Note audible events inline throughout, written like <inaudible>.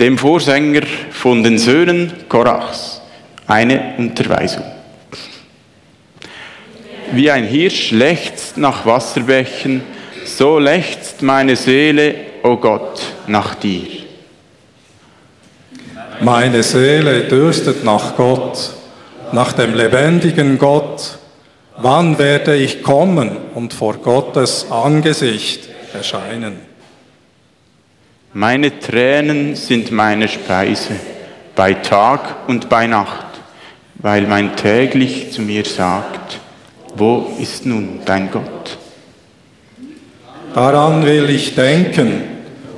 dem Vorsänger von den Söhnen Korachs, eine Unterweisung. Wie ein Hirsch lechzt nach Wasserbächen, so lechzt meine Seele, o oh Gott, nach dir. Meine Seele dürstet nach Gott, nach dem lebendigen Gott. Wann werde ich kommen und vor Gottes Angesicht erscheinen? Meine Tränen sind meine Speise, bei Tag und bei Nacht, weil mein täglich zu mir sagt, wo ist nun dein Gott? Daran will ich denken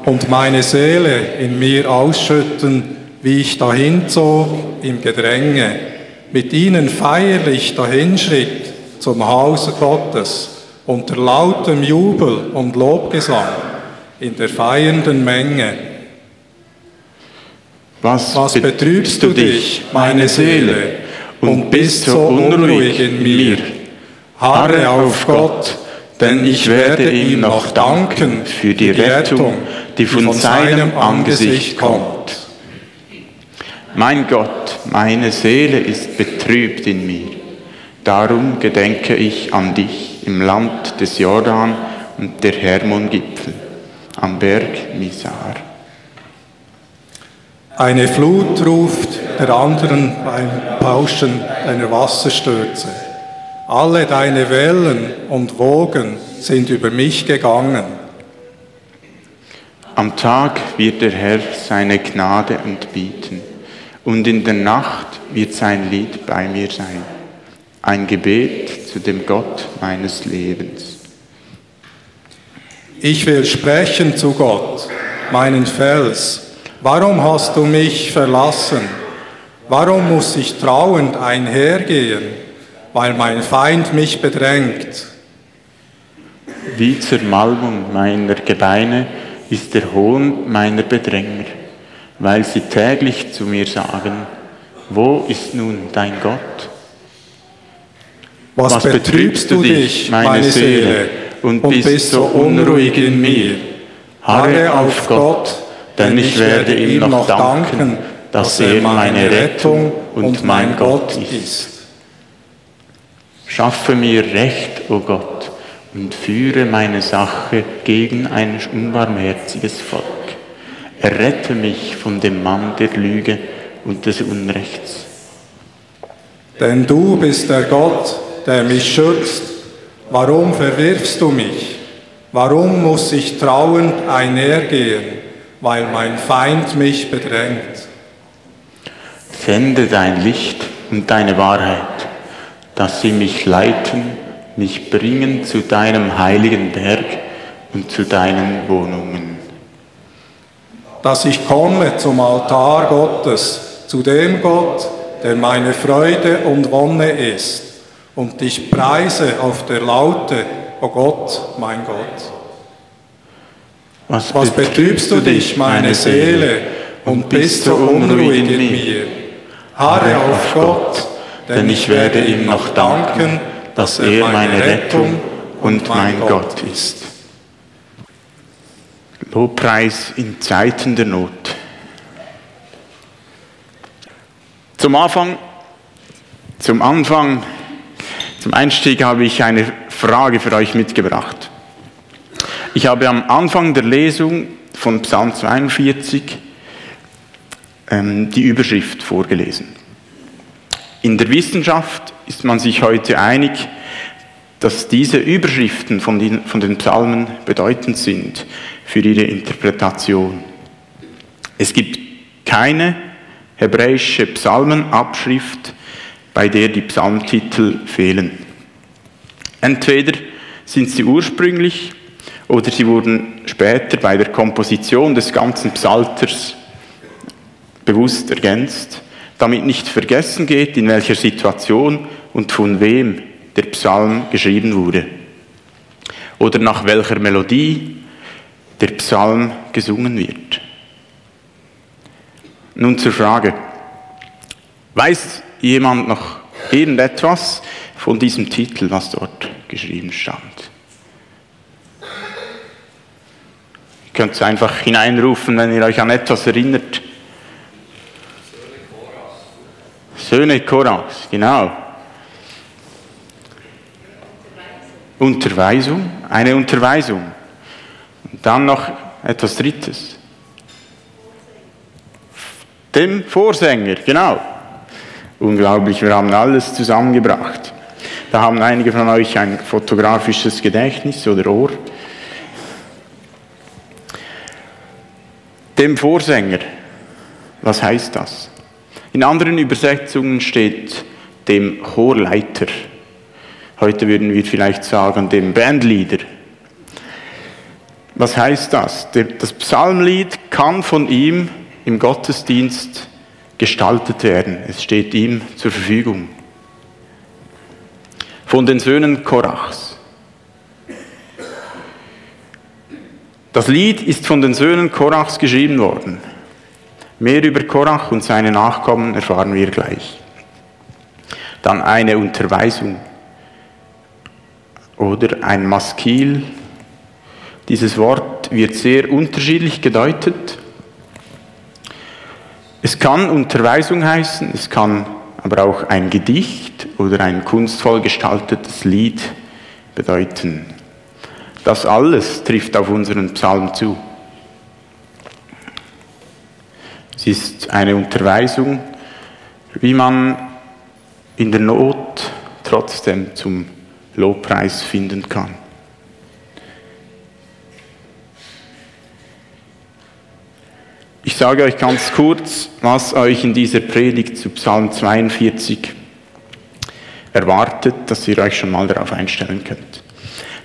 und meine Seele in mir ausschütten, wie ich dahinzog im Gedränge, mit ihnen feierlich dahinschritt zum Hause Gottes, unter lautem Jubel und Lobgesang in der feiernden Menge. Was, Was betrübst du dich, meine Seele, und bist so unruhig in mir? Harre auf Gott, denn ich werde ihm noch danken für die Rettung, die von seinem Angesicht kommt. Mein Gott, meine Seele ist betrübt in mir. Darum gedenke ich an dich im Land des Jordan und der Hermon-Gipfel, am Berg Misar. Eine Flut ruft der anderen beim Pauschen einer Wasserstürze. Alle deine Wellen und Wogen sind über mich gegangen. Am Tag wird der Herr seine Gnade entbieten, und in der Nacht wird sein Lied bei mir sein, ein Gebet zu dem Gott meines Lebens. Ich will sprechen zu Gott, meinen Fels. Warum hast du mich verlassen? Warum muss ich trauend einhergehen? weil mein Feind mich bedrängt. Wie Zermalmung meiner Gebeine ist der Hohn meiner Bedränger, weil sie täglich zu mir sagen, wo ist nun dein Gott? Was, Was betrübst du dich, meine Seele, und bist so unruhig in mir? Harre auf Gott, denn ich werde ihm noch danken, dass er meine Rettung und mein Gott ist. Schaffe mir Recht, o oh Gott, und führe meine Sache gegen ein unbarmherziges Volk. Errette mich von dem Mann der Lüge und des Unrechts. Denn du bist der Gott, der mich schützt. Warum verwirfst du mich? Warum muss ich trauend einhergehen, weil mein Feind mich bedrängt? Sende dein Licht und deine Wahrheit dass sie mich leiten, mich bringen zu deinem heiligen Berg und zu deinen Wohnungen. Dass ich komme zum Altar Gottes, zu dem Gott, der meine Freude und Wonne ist, und dich preise auf der Laute, o oh Gott, mein Gott. Was, Was betrübst du dich, meine Seele, und bist so unruhig in mir? Harre auf Gott, denn ich werde ihm noch danken, dass er meine Rettung und mein Gott ist. Lobpreis in Zeiten der Not. Zum Anfang, zum Anfang, zum Einstieg habe ich eine Frage für euch mitgebracht. Ich habe am Anfang der Lesung von Psalm 42 ähm, die Überschrift vorgelesen. In der Wissenschaft ist man sich heute einig, dass diese Überschriften von den, von den Psalmen bedeutend sind für ihre Interpretation. Es gibt keine hebräische Psalmenabschrift, bei der die Psalmtitel fehlen. Entweder sind sie ursprünglich oder sie wurden später bei der Komposition des ganzen Psalters bewusst ergänzt damit nicht vergessen geht, in welcher Situation und von wem der Psalm geschrieben wurde oder nach welcher Melodie der Psalm gesungen wird. Nun zur Frage, weiß jemand noch irgendetwas von diesem Titel, was dort geschrieben stand. Ihr könnt es einfach hineinrufen, wenn ihr euch an etwas erinnert. Söhne Korax, genau. Unterweisung. Unterweisung, eine Unterweisung. Und dann noch etwas Drittes. Dem Vorsänger, genau. Unglaublich, wir haben alles zusammengebracht. Da haben einige von euch ein fotografisches Gedächtnis oder Ohr. Dem Vorsänger, was heißt das? In anderen Übersetzungen steht dem Chorleiter. Heute würden wir vielleicht sagen, dem Bandleader. Was heißt das? Das Psalmlied kann von ihm im Gottesdienst gestaltet werden. Es steht ihm zur Verfügung. Von den Söhnen Korachs. Das Lied ist von den Söhnen Korachs geschrieben worden. Mehr über Korach und seine Nachkommen erfahren wir gleich. Dann eine Unterweisung oder ein Maskil. Dieses Wort wird sehr unterschiedlich gedeutet. Es kann Unterweisung heißen, es kann aber auch ein Gedicht oder ein kunstvoll gestaltetes Lied bedeuten. Das alles trifft auf unseren Psalm zu. Es ist eine Unterweisung, wie man in der Not trotzdem zum Lobpreis finden kann. Ich sage euch ganz kurz, was euch in dieser Predigt zu Psalm 42 erwartet, dass ihr euch schon mal darauf einstellen könnt.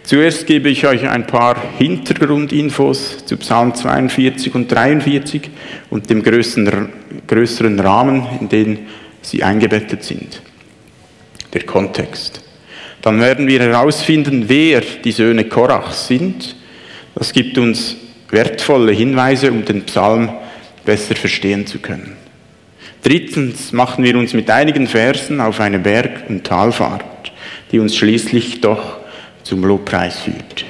Zuerst gebe ich euch ein paar Hintergrundinfos zu Psalm 42 und 43 und dem größeren, größeren Rahmen, in den sie eingebettet sind. Der Kontext. Dann werden wir herausfinden, wer die Söhne Korachs sind. Das gibt uns wertvolle Hinweise, um den Psalm besser verstehen zu können. Drittens machen wir uns mit einigen Versen auf eine Berg- und Talfahrt, die uns schließlich doch zum Lobpreis führt.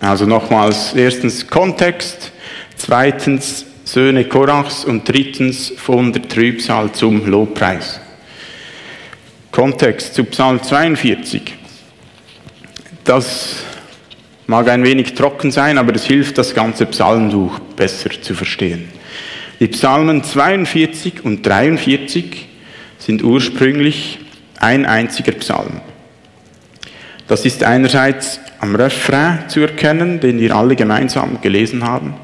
Also nochmals, erstens Kontext, zweitens Söhne Korachs und drittens von der Trübsal zum Lobpreis. Kontext zu Psalm 42. Das mag ein wenig trocken sein, aber es hilft, das ganze Psalmbuch besser zu verstehen. Die Psalmen 42 und 43 sind ursprünglich ein einziger Psalm. Das ist einerseits am Refrain zu erkennen, den wir alle gemeinsam gelesen haben.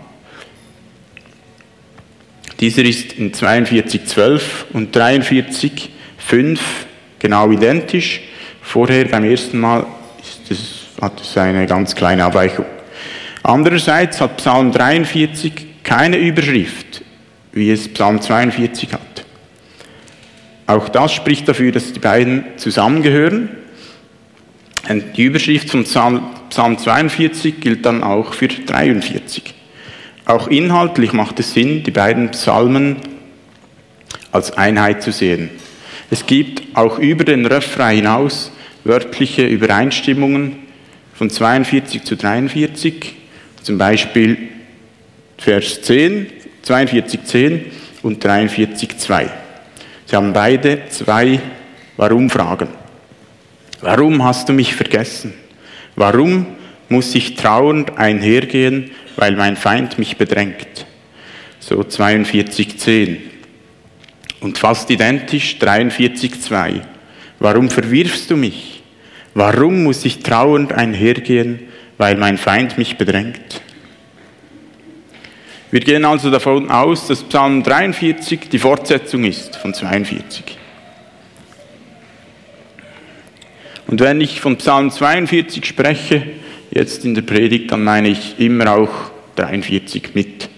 Dieser ist in 42,12 und 43,5 genau identisch. Vorher beim ersten Mal ist es, hat es eine ganz kleine Abweichung. Andererseits hat Psalm 43 keine Überschrift, wie es Psalm 42 hat. Auch das spricht dafür, dass die beiden zusammengehören. Und die Überschrift von Psalm, Psalm 42 gilt dann auch für 43. Auch inhaltlich macht es Sinn, die beiden Psalmen als Einheit zu sehen. Es gibt auch über den Refrain hinaus wörtliche Übereinstimmungen von 42 zu 43, zum Beispiel Vers 10, 42, 10 und 43, 2. Sie haben beide zwei Warum-Fragen. Warum hast du mich vergessen? Warum muss ich trauernd einhergehen weil mein Feind mich bedrängt. So 42,10. Und fast identisch 43,2. Warum verwirfst du mich? Warum muss ich trauernd einhergehen, weil mein Feind mich bedrängt? Wir gehen also davon aus, dass Psalm 43 die Fortsetzung ist von 42. Und wenn ich von Psalm 42 spreche, jetzt in der Predigt, dann meine ich immer auch 43 mit.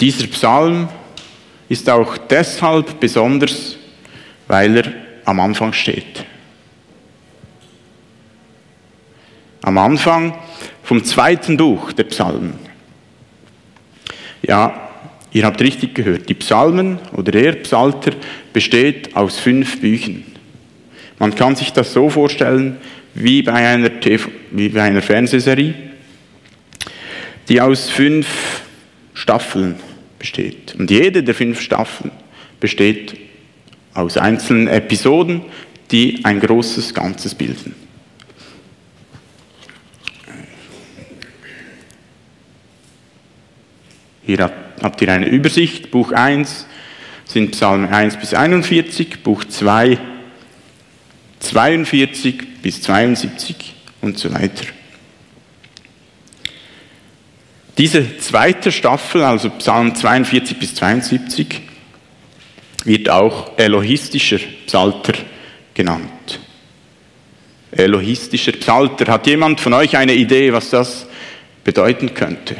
Dieser Psalm ist auch deshalb besonders, weil er am Anfang steht. Am Anfang vom zweiten Buch der Psalmen. Ja, ihr habt richtig gehört, die Psalmen oder der Psalter besteht aus fünf Büchern. Man kann sich das so vorstellen wie bei einer, TV, wie bei einer Fernsehserie. die aus fünf Staffeln besteht. Und jede der fünf Staffeln besteht aus einzelnen Episoden, die ein großes Ganzes bilden. Hier habt ihr eine Übersicht. Buch 1 sind Psalmen 1 bis 41, Buch 2 42 bis 72 und so weiter. Diese zweite Staffel, also Psalm 42 bis 72, wird auch elohistischer Psalter genannt. Elohistischer Psalter. Hat jemand von euch eine Idee, was das bedeuten könnte?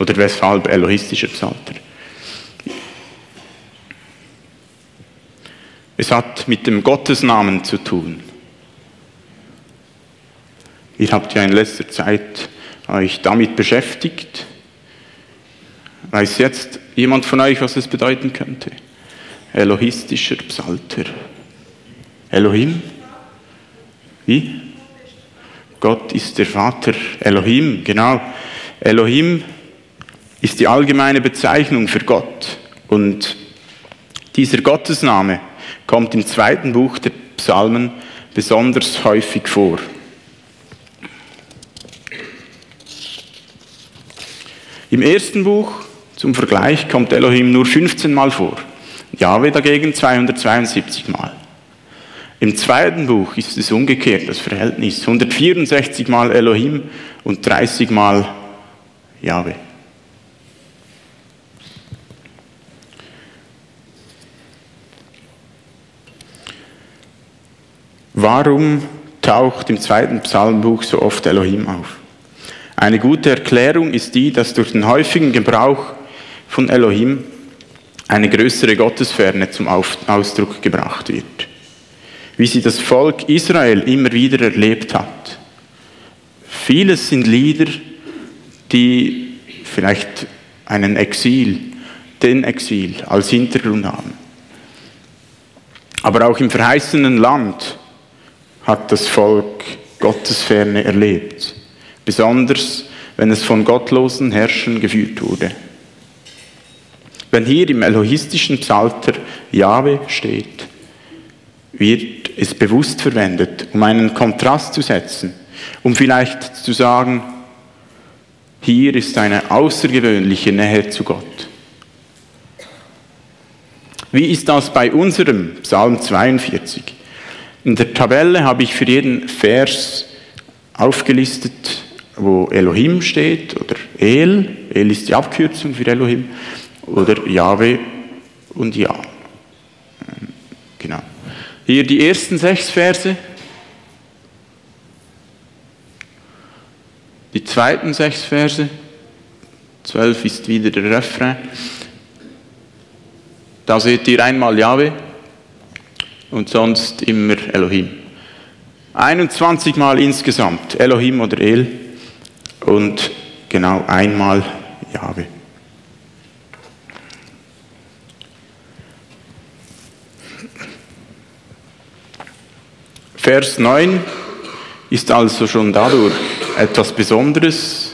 Oder weshalb elohistischer Psalter? Es hat mit dem Gottesnamen zu tun. Ihr habt ja in letzter Zeit euch damit beschäftigt. Weiß jetzt jemand von euch, was es bedeuten könnte? Elohistischer Psalter. Elohim? Wie? Gott ist der Vater. Elohim, genau. Elohim ist die allgemeine Bezeichnung für Gott. Und dieser Gottesname kommt im zweiten Buch der Psalmen besonders häufig vor. Im ersten Buch zum Vergleich kommt Elohim nur 15 Mal vor, Jahwe dagegen 272 Mal. Im zweiten Buch ist es umgekehrt, das Verhältnis 164 Mal Elohim und 30 Mal Jahwe. Warum taucht im zweiten Psalmbuch so oft Elohim auf? Eine gute Erklärung ist die, dass durch den häufigen Gebrauch von Elohim eine größere Gottesferne zum Ausdruck gebracht wird. Wie sie das Volk Israel immer wieder erlebt hat. Vieles sind Lieder, die vielleicht einen Exil, den Exil als Hintergrund haben. Aber auch im verheißenen Land hat das Volk Gottesferne erlebt, besonders wenn es von gottlosen Herrschern geführt wurde. Wenn hier im elohistischen Psalter Jahwe steht, wird es bewusst verwendet, um einen Kontrast zu setzen, um vielleicht zu sagen, hier ist eine außergewöhnliche Nähe zu Gott. Wie ist das bei unserem Psalm 42? In der Tabelle habe ich für jeden Vers aufgelistet, wo Elohim steht oder El. El ist die Abkürzung für Elohim. Oder Jahwe und Ja. Genau. Hier die ersten sechs Verse. Die zweiten sechs Verse. Zwölf ist wieder der Refrain. Da seht ihr einmal Jahwe und sonst immer Elohim. 21 Mal insgesamt Elohim oder El und genau einmal Jahwe. Vers 9 ist also schon dadurch etwas Besonderes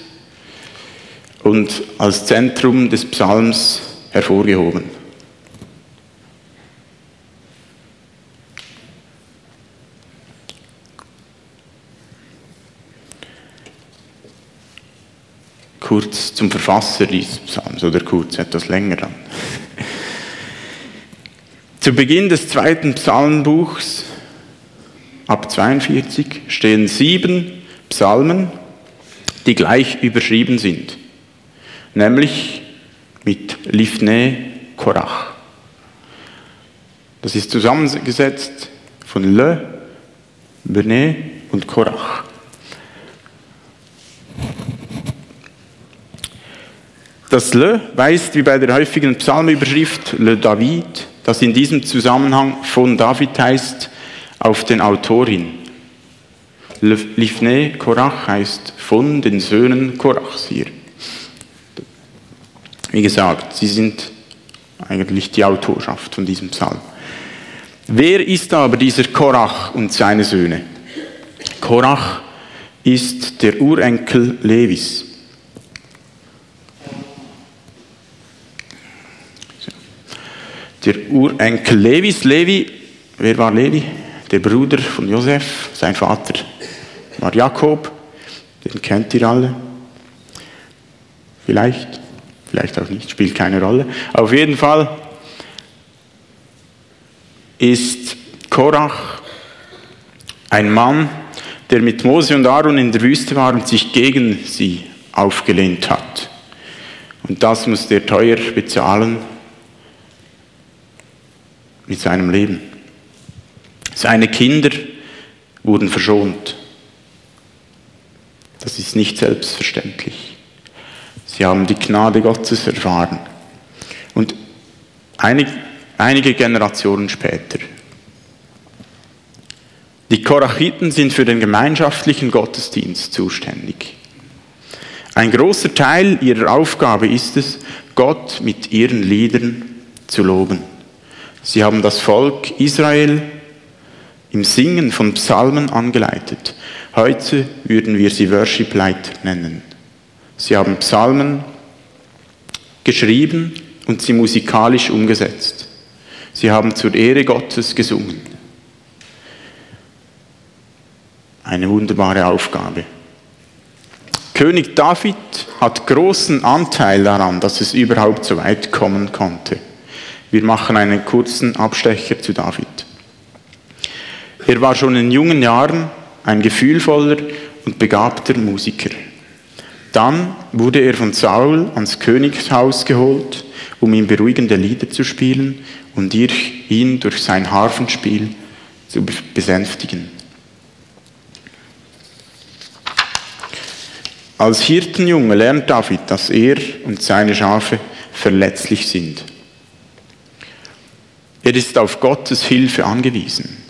und als Zentrum des Psalms hervorgehoben. kurz zum Verfasser dieses Psalms oder kurz etwas länger dann. <laughs> Zu Beginn des zweiten Psalmbuchs, ab 42, stehen sieben Psalmen, die gleich überschrieben sind, nämlich mit Lifne Korach. Das ist zusammengesetzt von Le, Bene und Korach. Das Le weist wie bei der häufigen Psalmüberschrift Le David, das in diesem Zusammenhang von David heißt, auf den Autorin. Livne Korach heißt von den Söhnen Korachs hier. Wie gesagt, sie sind eigentlich die Autorschaft von diesem Psalm. Wer ist aber dieser Korach und seine Söhne? Korach ist der Urenkel Levis. Der Urenkel Levis, Levi, wer war Levi? Der Bruder von Josef, sein Vater war Jakob, den kennt ihr alle. Vielleicht, vielleicht auch nicht, spielt keine Rolle. Auf jeden Fall ist Korach ein Mann, der mit Mose und Aaron in der Wüste war und sich gegen sie aufgelehnt hat. Und das musste er teuer bezahlen mit seinem Leben. Seine Kinder wurden verschont. Das ist nicht selbstverständlich. Sie haben die Gnade Gottes erfahren. Und einig, einige Generationen später. Die Korachiten sind für den gemeinschaftlichen Gottesdienst zuständig. Ein großer Teil ihrer Aufgabe ist es, Gott mit ihren Liedern zu loben. Sie haben das Volk Israel im Singen von Psalmen angeleitet. Heute würden wir sie Worship Leiter nennen. Sie haben Psalmen geschrieben und sie musikalisch umgesetzt. Sie haben zur Ehre Gottes gesungen. Eine wunderbare Aufgabe. König David hat großen Anteil daran, dass es überhaupt so weit kommen konnte. Wir machen einen kurzen Abstecher zu David. Er war schon in jungen Jahren ein gefühlvoller und begabter Musiker. Dann wurde er von Saul ans Königshaus geholt, um ihm beruhigende Lieder zu spielen und ihn durch sein Harfenspiel zu besänftigen. Als Hirtenjunge lernt David, dass er und seine Schafe verletzlich sind. Er ist auf Gottes Hilfe angewiesen,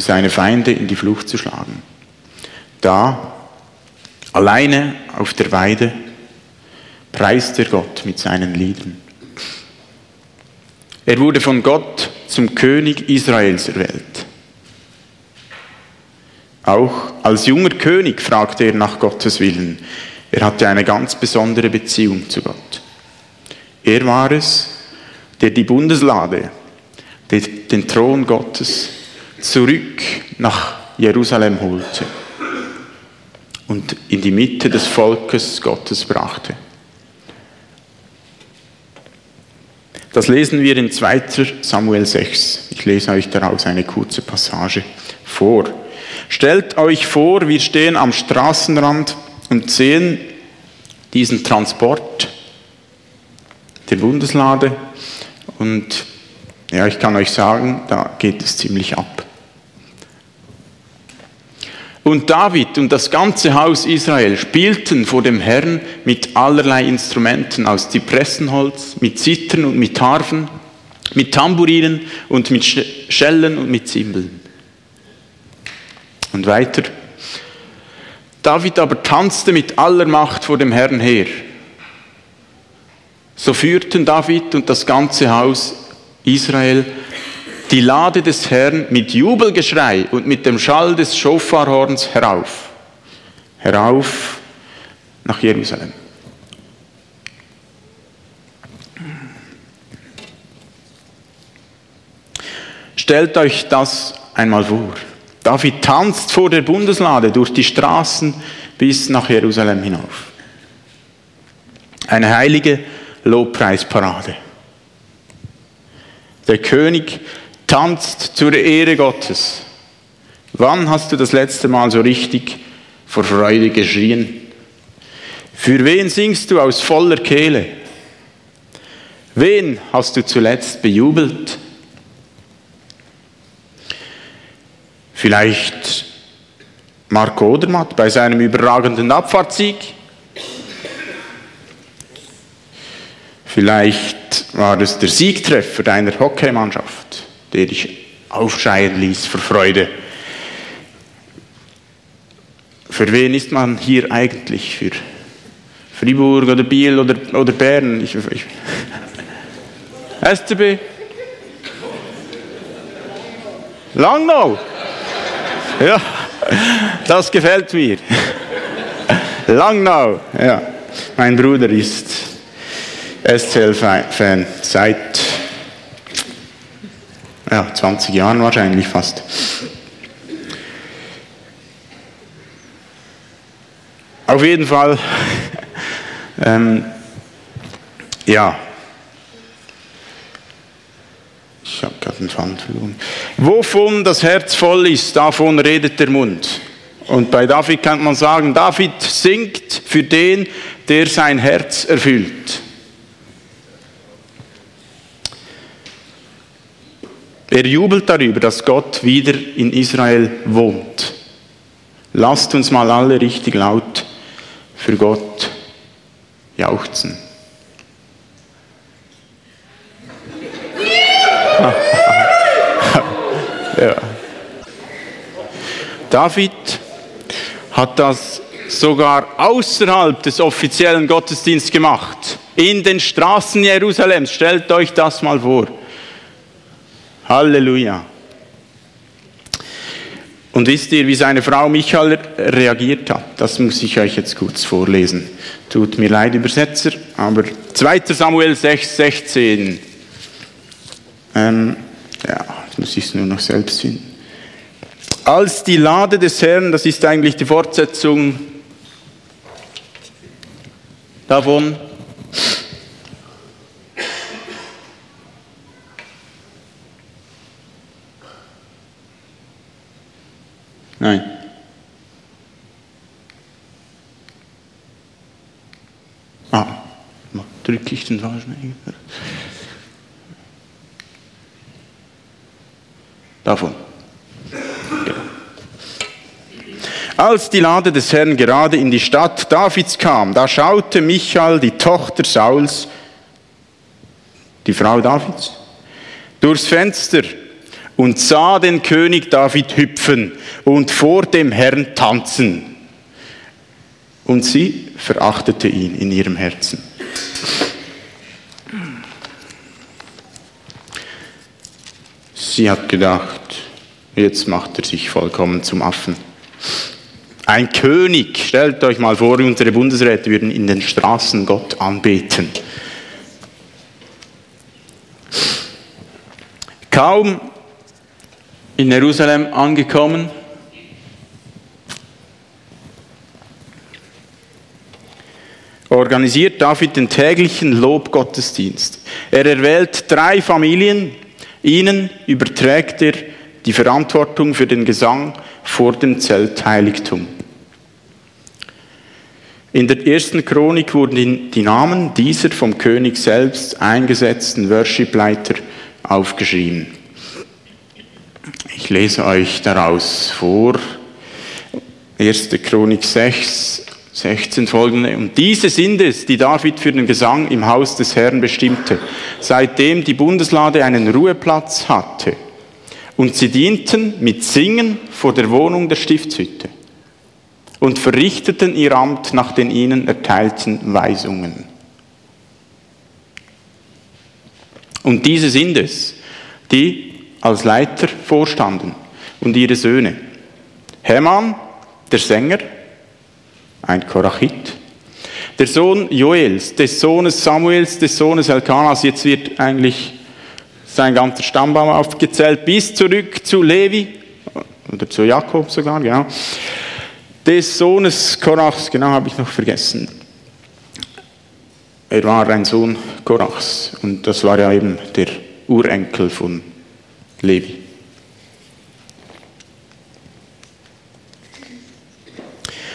seine Feinde in die Flucht zu schlagen. Da, alleine auf der Weide, preist er Gott mit seinen Liedern. Er wurde von Gott zum König Israels erwählt. Auch als junger König fragte er nach Gottes Willen. Er hatte eine ganz besondere Beziehung zu Gott. Er war es, der die Bundeslade den Thron Gottes zurück nach Jerusalem holte und in die Mitte des Volkes Gottes brachte. Das lesen wir in 2 Samuel 6. Ich lese euch daraus eine kurze Passage vor. Stellt euch vor, wir stehen am Straßenrand und sehen diesen Transport der Bundeslade und ja, ich kann euch sagen, da geht es ziemlich ab. Und David und das ganze Haus Israel spielten vor dem Herrn mit allerlei Instrumenten aus Zypressenholz, mit Zittern und mit Harfen, mit Tamburinen und mit Schellen und mit Zimbeln. Und weiter. David aber tanzte mit aller Macht vor dem Herrn her. So führten David und das ganze Haus Israel die Lade des Herrn mit Jubelgeschrei und mit dem Schall des Schofarhorns herauf, herauf nach Jerusalem. Stellt euch das einmal vor. David tanzt vor der Bundeslade durch die Straßen bis nach Jerusalem hinauf. Eine heilige Lobpreisparade. Der König tanzt zur Ehre Gottes. Wann hast du das letzte Mal so richtig vor Freude geschrien? Für wen singst du aus voller Kehle? Wen hast du zuletzt bejubelt? Vielleicht Marco Odermatt bei seinem überragenden Abfahrtssieg? Vielleicht war es der Siegtreffer deiner Hockeymannschaft, der dich aufschreien ließ vor Freude. Für wen ist man hier eigentlich? Für Fribourg oder Biel oder, oder Bern? Ich, ich, SCB? Langnau? Ja, das gefällt mir. Langnau, ja. Mein Bruder ist SCL-Fan seit ja, 20 Jahren wahrscheinlich fast. Auf jeden Fall, <laughs> ähm, ja, ich habe gerade einen Faden verloren. Wovon das Herz voll ist, davon redet der Mund. Und bei David kann man sagen, David singt für den, der sein Herz erfüllt. Er jubelt darüber, dass Gott wieder in Israel wohnt. Lasst uns mal alle richtig laut für Gott jauchzen. <laughs> ja. David hat das sogar außerhalb des offiziellen Gottesdienstes gemacht. In den Straßen Jerusalems. Stellt euch das mal vor. Halleluja. Und wisst ihr, wie seine Frau Michael reagiert hat? Das muss ich euch jetzt kurz vorlesen. Tut mir leid, Übersetzer, aber 2. Samuel 6, 16. Ähm, ja, jetzt muss ich es nur noch selbst finden. Als die Lade des Herrn, das ist eigentlich die Fortsetzung davon, Nein. Ah, drücke ich den falschen Davon. Genau. Als die Lade des Herrn gerade in die Stadt Davids kam, da schaute Michael, die Tochter Sauls, die Frau Davids, durchs Fenster und sah den König David hüpfen und vor dem Herrn tanzen. Und sie verachtete ihn in ihrem Herzen. Sie hat gedacht, jetzt macht er sich vollkommen zum Affen. Ein König, stellt euch mal vor, unsere Bundesräte würden in den Straßen Gott anbeten. Kaum in Jerusalem angekommen. Organisiert David den täglichen Lobgottesdienst. Er erwählt drei Familien, ihnen überträgt er die Verantwortung für den Gesang vor dem Zeltheiligtum. In der ersten Chronik wurden die Namen dieser vom König selbst eingesetzten Worshipleiter aufgeschrieben. Ich lese euch daraus vor. 1. Chronik 6, 16 folgende. Und diese sind es, die David für den Gesang im Haus des Herrn bestimmte, seitdem die Bundeslade einen Ruheplatz hatte. Und sie dienten mit Singen vor der Wohnung der Stiftshütte und verrichteten ihr Amt nach den ihnen erteilten Weisungen. Und diese sind es, die als Leiter vorstanden und ihre Söhne. Heman, der Sänger, ein Korachit. Der Sohn Joels, des Sohnes Samuels, des Sohnes Elkanas, jetzt wird eigentlich sein ganzer Stammbaum aufgezählt, bis zurück zu Levi, oder zu Jakob sogar, genau. Des Sohnes Korachs, genau habe ich noch vergessen. Er war ein Sohn Korachs und das war ja eben der Urenkel von Levi.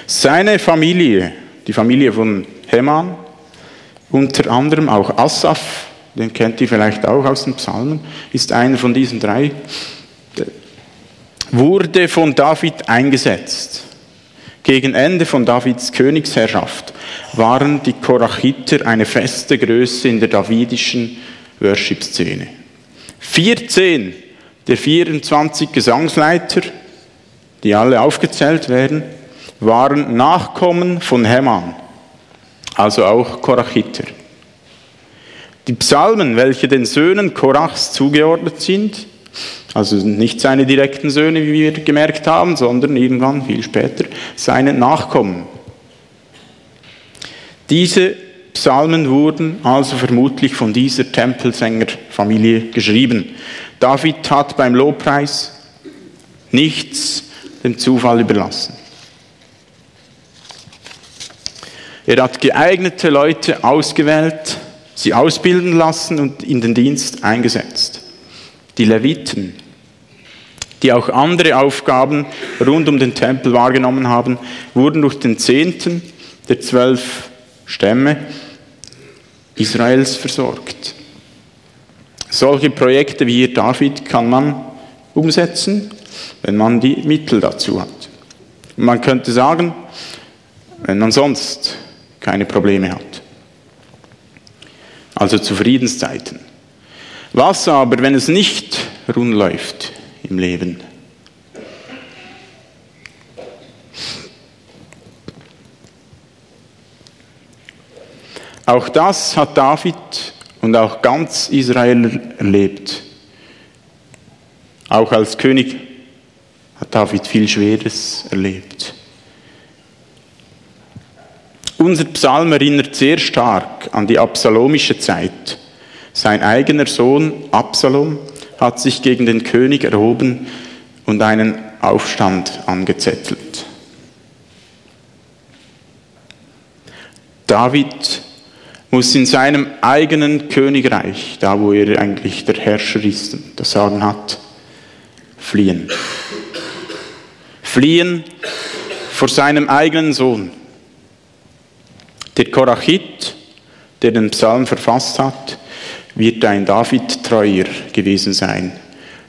Seine Familie, die Familie von Heman, unter anderem auch Asaf, den kennt ihr vielleicht auch aus den Psalmen, ist einer von diesen drei, wurde von David eingesetzt. Gegen Ende von Davids Königsherrschaft waren die Korachiter eine feste Größe in der davidischen Worship-Szene. 14 der 24 Gesangsleiter, die alle aufgezählt werden, waren Nachkommen von Heman, also auch Korachiter. Die Psalmen, welche den Söhnen Korachs zugeordnet sind, also nicht seine direkten Söhne, wie wir gemerkt haben, sondern irgendwann viel später seine Nachkommen. Diese Psalmen wurden also vermutlich von dieser Tempelsängerfamilie geschrieben. David hat beim Lobpreis nichts dem Zufall überlassen. Er hat geeignete Leute ausgewählt, sie ausbilden lassen und in den Dienst eingesetzt. Die Leviten, die auch andere Aufgaben rund um den Tempel wahrgenommen haben, wurden durch den Zehnten der zwölf Stämme Israels versorgt. Solche Projekte wie hier David kann man umsetzen, wenn man die Mittel dazu hat. Und man könnte sagen, wenn man sonst keine Probleme hat. Also zu Friedenszeiten. Was aber, wenn es nicht rund läuft im Leben? Auch das hat David und auch ganz Israel erlebt. Auch als König hat David viel Schweres erlebt. Unser Psalm erinnert sehr stark an die absalomische Zeit. Sein eigener Sohn Absalom hat sich gegen den König erhoben und einen Aufstand angezettelt. David muss in seinem eigenen Königreich, da wo er eigentlich der Herrscher ist und das Sagen hat, fliehen. Fliehen vor seinem eigenen Sohn. Der Korachit, der den Psalm verfasst hat, wird ein David-Treuer gewesen sein.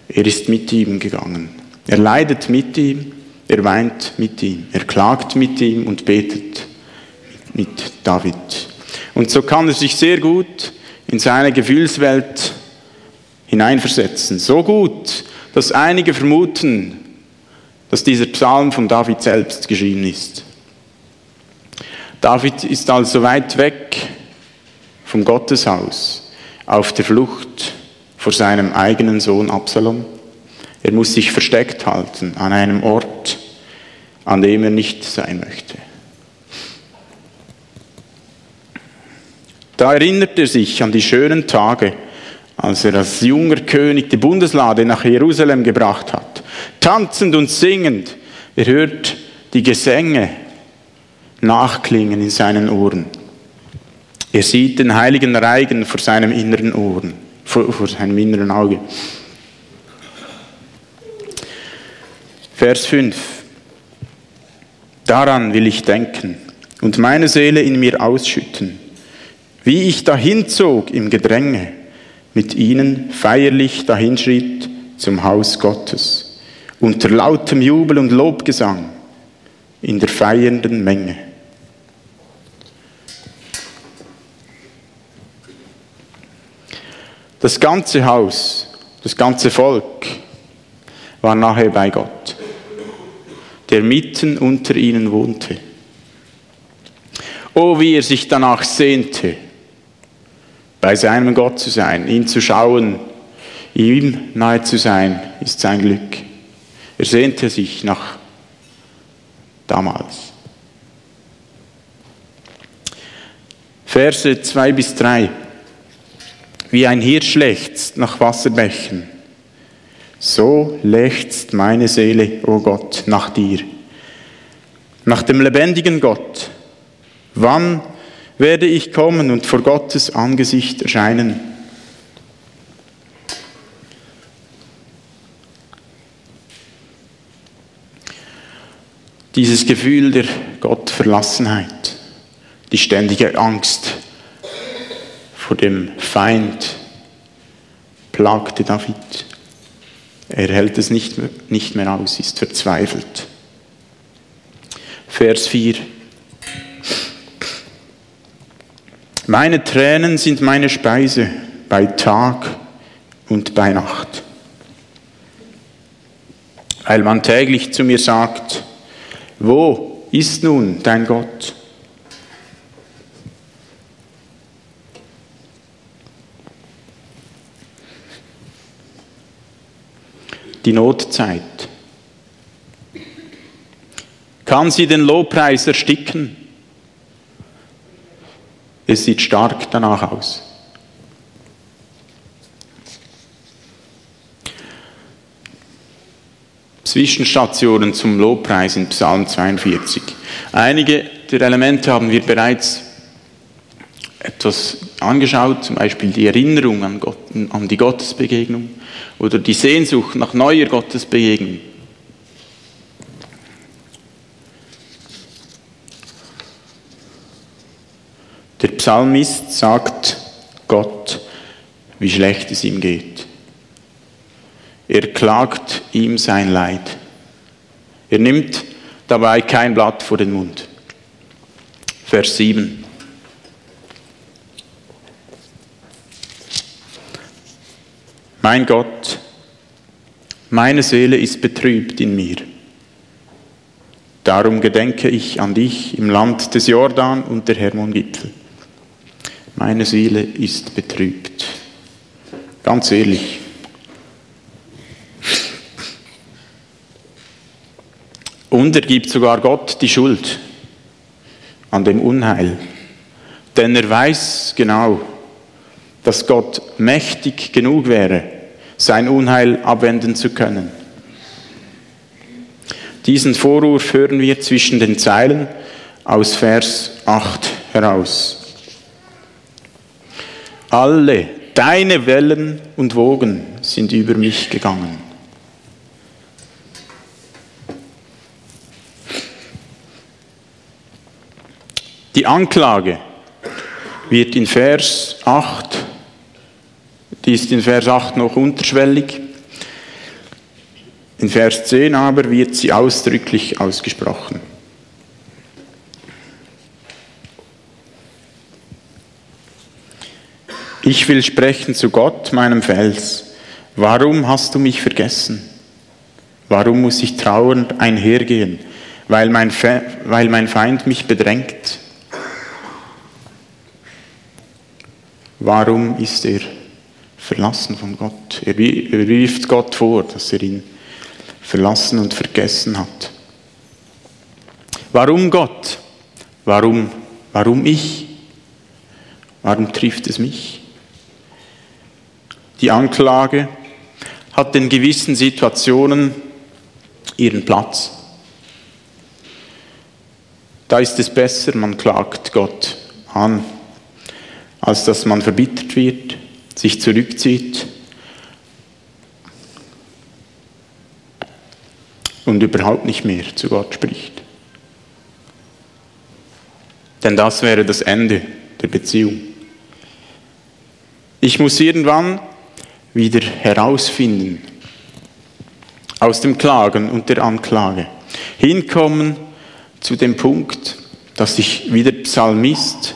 Er ist mit ihm gegangen. Er leidet mit ihm, er weint mit ihm, er klagt mit ihm und betet mit David. Und so kann er sich sehr gut in seine Gefühlswelt hineinversetzen. So gut, dass einige vermuten, dass dieser Psalm von David selbst geschrieben ist. David ist also weit weg vom Gotteshaus, auf der Flucht vor seinem eigenen Sohn Absalom. Er muss sich versteckt halten an einem Ort, an dem er nicht sein möchte. Da erinnert er sich an die schönen Tage, als er als junger König die Bundeslade nach Jerusalem gebracht hat. Tanzend und singend, er hört die Gesänge nachklingen in seinen Ohren. Er sieht den heiligen Reigen vor seinem inneren Ohren, vor, vor seinem inneren Auge. Vers 5. Daran will ich denken und meine Seele in mir ausschütten wie ich dahinzog im Gedränge, mit ihnen feierlich dahinschritt zum Haus Gottes, unter lautem Jubel und Lobgesang in der feiernden Menge. Das ganze Haus, das ganze Volk war nachher bei Gott, der mitten unter ihnen wohnte. Oh, wie er sich danach sehnte, bei seinem Gott zu sein, ihn zu schauen, ihm nahe zu sein, ist sein Glück. Er sehnte sich nach damals. Verse 2 bis 3. Wie ein Hirsch lechzt nach Wasserbächen, so lechzt meine Seele, o oh Gott, nach dir, nach dem lebendigen Gott. Wann werde ich kommen und vor Gottes Angesicht erscheinen. Dieses Gefühl der Gottverlassenheit, die ständige Angst vor dem Feind plagte David. Er hält es nicht mehr, nicht mehr aus, ist verzweifelt. Vers 4. Meine Tränen sind meine Speise bei Tag und bei Nacht. Weil man täglich zu mir sagt, wo ist nun dein Gott? Die Notzeit. Kann sie den Lobpreis ersticken? Es sieht stark danach aus. Zwischenstationen zum Lobpreis in Psalm 42. Einige der Elemente haben wir bereits etwas angeschaut, zum Beispiel die Erinnerung an, Gott, an die Gottesbegegnung oder die Sehnsucht nach neuer Gottesbegegnung. Der Psalmist sagt Gott, wie schlecht es ihm geht. Er klagt ihm sein Leid. Er nimmt dabei kein Blatt vor den Mund. Vers 7. Mein Gott, meine Seele ist betrübt in mir. Darum gedenke ich an dich im Land des Jordan und der Hermongipfel. Meine Seele ist betrübt. Ganz ehrlich. Und er gibt sogar Gott die Schuld an dem Unheil. Denn er weiß genau, dass Gott mächtig genug wäre, sein Unheil abwenden zu können. Diesen Vorwurf hören wir zwischen den Zeilen aus Vers 8 heraus. Alle deine Wellen und Wogen sind über mich gegangen. Die Anklage wird in Vers 8, die ist in Vers 8 noch unterschwellig, in Vers 10 aber wird sie ausdrücklich ausgesprochen. Ich will sprechen zu Gott, meinem Fels. Warum hast du mich vergessen? Warum muss ich trauernd einhergehen, weil mein, Fe weil mein Feind mich bedrängt? Warum ist er verlassen von Gott? Er wirft Gott vor, dass er ihn verlassen und vergessen hat. Warum Gott? Warum, warum ich? Warum trifft es mich? Die Anklage hat in gewissen Situationen ihren Platz. Da ist es besser, man klagt Gott an als dass man verbittert wird, sich zurückzieht und überhaupt nicht mehr zu Gott spricht. Denn das wäre das Ende der Beziehung. Ich muss irgendwann wieder herausfinden aus dem Klagen und der Anklage, hinkommen zu dem Punkt, dass ich wieder Psalmist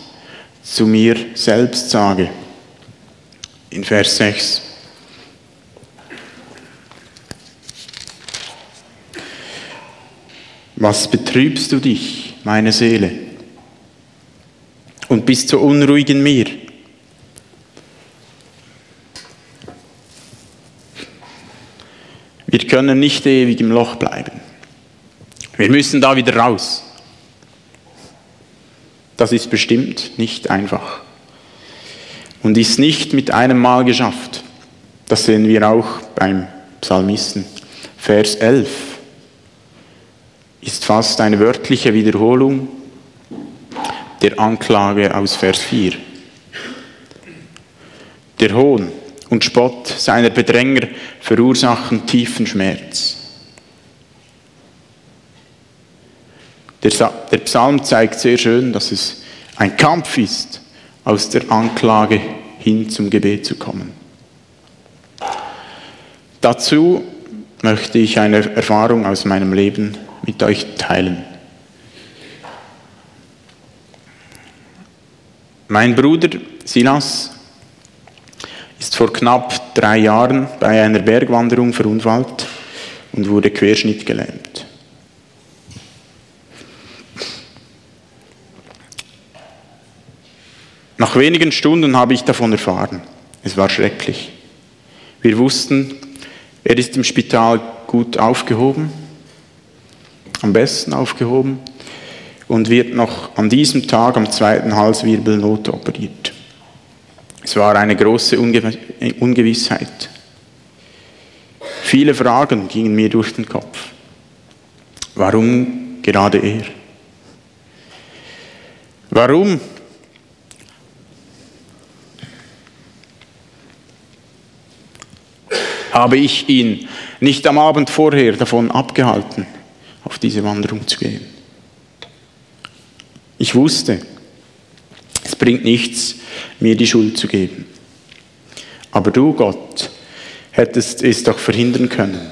zu mir selbst sage. In Vers 6. Was betrübst du dich, meine Seele, und bist so unruhig in mir? Wir können nicht ewig im Loch bleiben. Wir müssen da wieder raus. Das ist bestimmt nicht einfach und ist nicht mit einem Mal geschafft. Das sehen wir auch beim Psalmisten. Vers 11 ist fast eine wörtliche Wiederholung der Anklage aus Vers 4. Der Hohn und Spott seiner Bedränger verursachen tiefen Schmerz. Der, Psalm zeigt sehr schön, dass es ein Kampf ist, aus der Anklage hin zum Gebet zu kommen. Dazu möchte ich eine Erfahrung aus meinem Leben mit euch teilen. Mein Bruder Silas ist vor knapp drei Jahren bei einer Bergwanderung verunfallt und wurde querschnittgelähmt. Nach wenigen Stunden habe ich davon erfahren. Es war schrecklich. Wir wussten, er ist im Spital gut aufgehoben, am besten aufgehoben. und wird noch an diesem Tag am zweiten Halswirbel notoperiert. Es war eine große Ungewissheit. Viele Fragen gingen mir durch den Kopf. Warum gerade er? Warum habe ich ihn nicht am Abend vorher davon abgehalten, auf diese Wanderung zu gehen? Ich wusste, es bringt nichts, mir die Schuld zu geben. Aber du, Gott, hättest es doch verhindern können.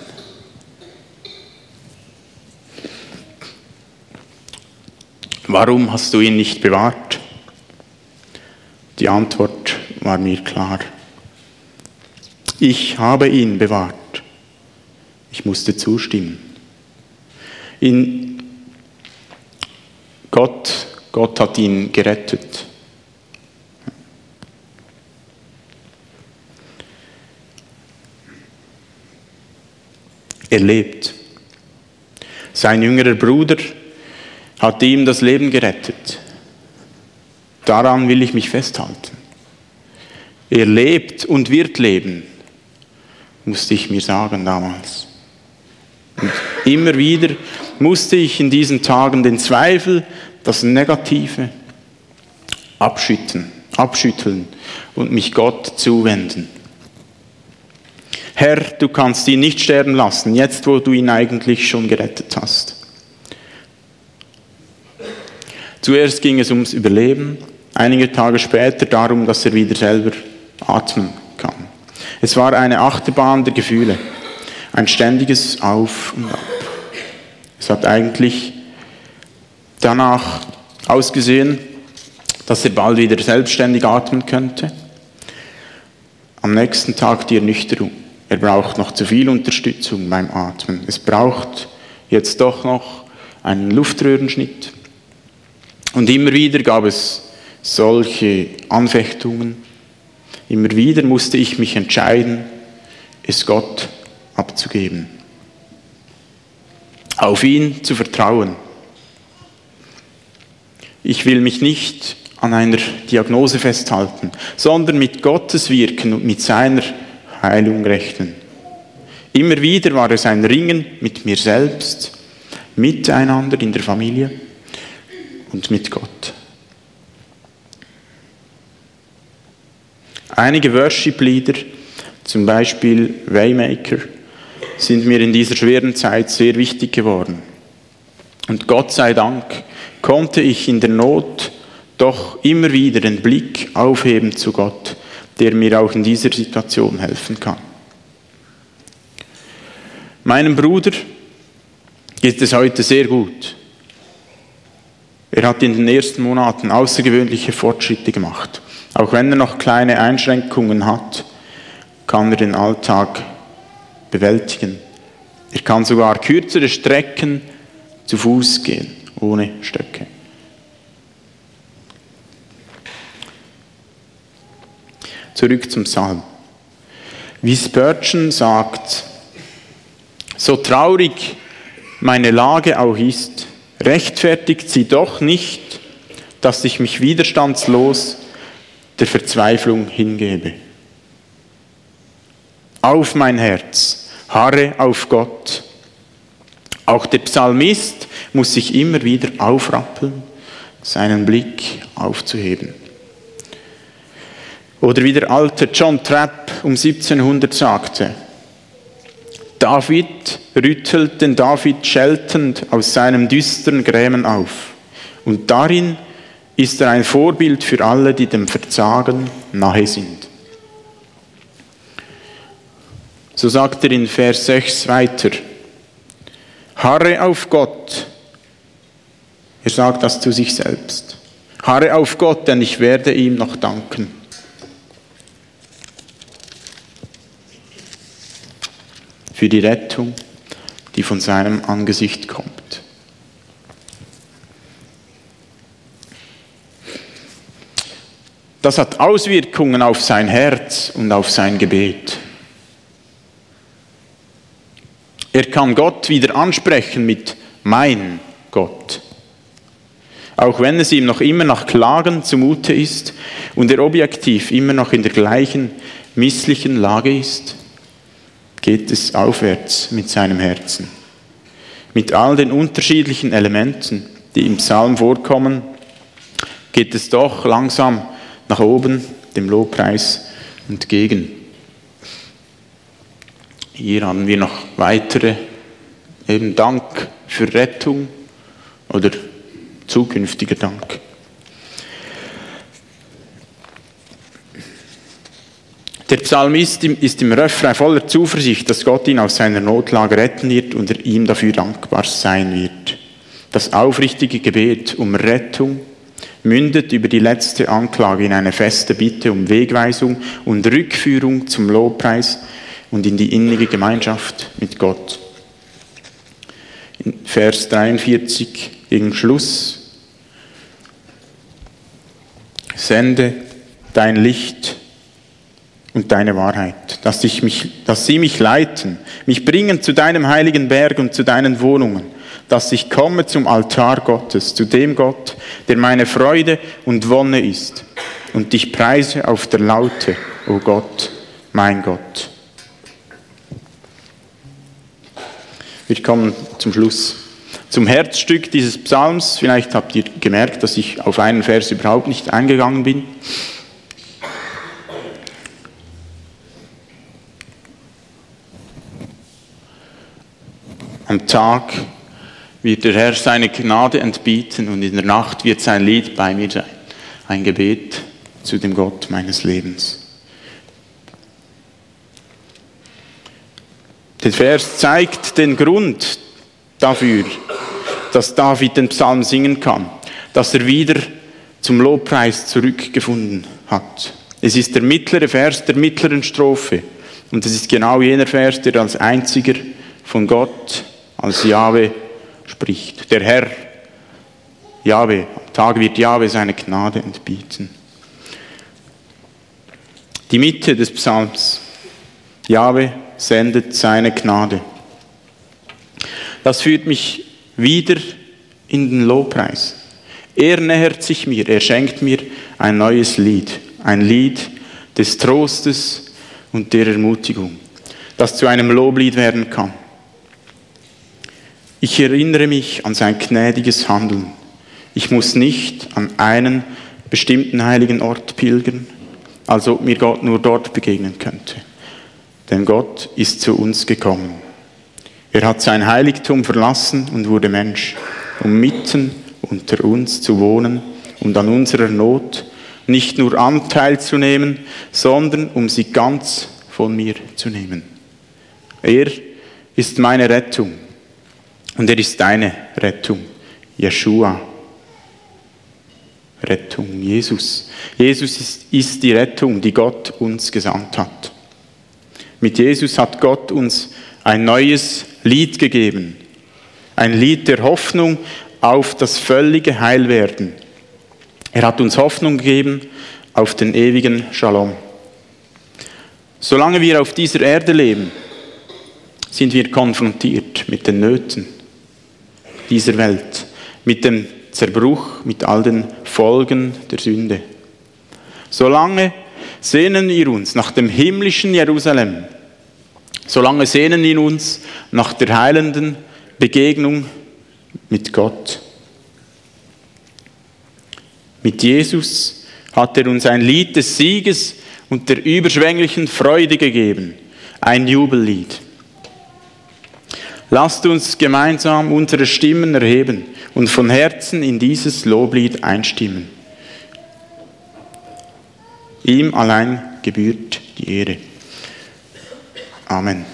Warum hast du ihn nicht bewahrt? Die Antwort war mir klar. Ich habe ihn bewahrt. Ich musste zustimmen. In Gott, Gott hat ihn gerettet. Er lebt. Sein jüngerer Bruder hat ihm das Leben gerettet. Daran will ich mich festhalten. Er lebt und wird leben musste ich mir sagen damals. Und immer wieder musste ich in diesen Tagen den Zweifel, das Negative abschütten, abschütteln und mich Gott zuwenden. Herr, du kannst ihn nicht sterben lassen, jetzt wo du ihn eigentlich schon gerettet hast. Zuerst ging es ums Überleben, einige Tage später darum, dass er wieder selber atmen es war eine Achterbahn der Gefühle, ein ständiges Auf und Ab. Es hat eigentlich danach ausgesehen, dass er bald wieder selbstständig atmen könnte. Am nächsten Tag die Ernüchterung. Er braucht noch zu viel Unterstützung beim Atmen. Es braucht jetzt doch noch einen Luftröhrenschnitt. Und immer wieder gab es solche Anfechtungen, Immer wieder musste ich mich entscheiden, es Gott abzugeben. Auf ihn zu vertrauen. Ich will mich nicht an einer Diagnose festhalten, sondern mit Gottes Wirken und mit seiner Heilung rechnen. Immer wieder war es ein Ringen mit mir selbst, miteinander in der Familie und mit Gott. Einige Worship-Lieder, zum Beispiel Waymaker, sind mir in dieser schweren Zeit sehr wichtig geworden. Und Gott sei Dank konnte ich in der Not doch immer wieder den Blick aufheben zu Gott, der mir auch in dieser Situation helfen kann. Meinem Bruder geht es heute sehr gut. Er hat in den ersten Monaten außergewöhnliche Fortschritte gemacht. Auch wenn er noch kleine Einschränkungen hat, kann er den Alltag bewältigen. Er kann sogar kürzere Strecken zu Fuß gehen, ohne Stöcke. Zurück zum Psalm. Wie Spurgeon sagt, so traurig meine Lage auch ist, rechtfertigt sie doch nicht, dass ich mich widerstandslos der Verzweiflung hingebe. Auf mein Herz, harre auf Gott. Auch der Psalmist muss sich immer wieder aufrappeln, seinen Blick aufzuheben. Oder wie der alte John Trapp um 1700 sagte, David rüttelt den David scheltend aus seinem düsteren Grämen auf und darin ist er ein Vorbild für alle, die dem Verzagen nahe sind. So sagt er in Vers 6 weiter, Harre auf Gott. Er sagt das zu sich selbst. Harre auf Gott, denn ich werde ihm noch danken. Für die Rettung, die von seinem Angesicht kommt. das hat Auswirkungen auf sein Herz und auf sein Gebet. Er kann Gott wieder ansprechen mit mein Gott. auch wenn es ihm noch immer nach Klagen zumute ist und er objektiv immer noch in der gleichen misslichen Lage ist, geht es aufwärts mit seinem Herzen. Mit all den unterschiedlichen Elementen, die im Psalm vorkommen, geht es doch langsam nach oben dem Lobpreis entgegen. Hier haben wir noch weitere eben Dank für Rettung oder zukünftiger Dank. Der Psalmist ist im Refrain voller Zuversicht, dass Gott ihn aus seiner Notlage retten wird und er ihm dafür dankbar sein wird. Das aufrichtige Gebet um Rettung mündet über die letzte Anklage in eine feste Bitte um Wegweisung und Rückführung zum Lobpreis und in die innige Gemeinschaft mit Gott. In Vers 43 gegen Schluss. Sende dein Licht und deine Wahrheit, dass, ich mich, dass sie mich leiten, mich bringen zu deinem heiligen Berg und zu deinen Wohnungen, dass ich komme zum Altar Gottes, zu dem Gott, der meine Freude und Wonne ist, und dich preise auf der Laute, o oh Gott, mein Gott. Wir kommen zum Schluss. Zum Herzstück dieses Psalms, vielleicht habt ihr gemerkt, dass ich auf einen Vers überhaupt nicht eingegangen bin. Am Tag wird der Herr seine Gnade entbieten und in der Nacht wird sein Lied bei mir sein. Ein Gebet zu dem Gott meines Lebens. Der Vers zeigt den Grund dafür, dass David den Psalm singen kann, dass er wieder zum Lobpreis zurückgefunden hat. Es ist der mittlere Vers der mittleren Strophe und es ist genau jener Vers, der als einziger von Gott als Jahwe spricht. Der Herr, Jahwe, am Tag wird Jahwe seine Gnade entbieten. Die Mitte des Psalms. Jahwe sendet seine Gnade. Das führt mich wieder in den Lobpreis. Er nähert sich mir, er schenkt mir ein neues Lied, ein Lied des Trostes und der Ermutigung, das zu einem Loblied werden kann. Ich erinnere mich an sein gnädiges Handeln. Ich muss nicht an einen bestimmten heiligen Ort pilgern, als ob mir Gott nur dort begegnen könnte. Denn Gott ist zu uns gekommen. Er hat sein Heiligtum verlassen und wurde Mensch, um mitten unter uns zu wohnen und an unserer Not nicht nur Anteil zu nehmen, sondern um sie ganz von mir zu nehmen. Er ist meine Rettung. Und er ist deine Rettung, Jeshua. Rettung, Jesus. Jesus ist, ist die Rettung, die Gott uns gesandt hat. Mit Jesus hat Gott uns ein neues Lied gegeben. Ein Lied der Hoffnung auf das völlige Heilwerden. Er hat uns Hoffnung gegeben auf den ewigen Shalom. Solange wir auf dieser Erde leben, sind wir konfrontiert mit den Nöten, dieser Welt, mit dem Zerbruch, mit all den Folgen der Sünde. Solange sehnen wir uns nach dem himmlischen Jerusalem, solange sehnen wir uns nach der heilenden Begegnung mit Gott. Mit Jesus hat er uns ein Lied des Sieges und der überschwänglichen Freude gegeben, ein Jubellied. Lasst uns gemeinsam unsere Stimmen erheben und von Herzen in dieses Loblied einstimmen. Ihm allein gebührt die Ehre. Amen.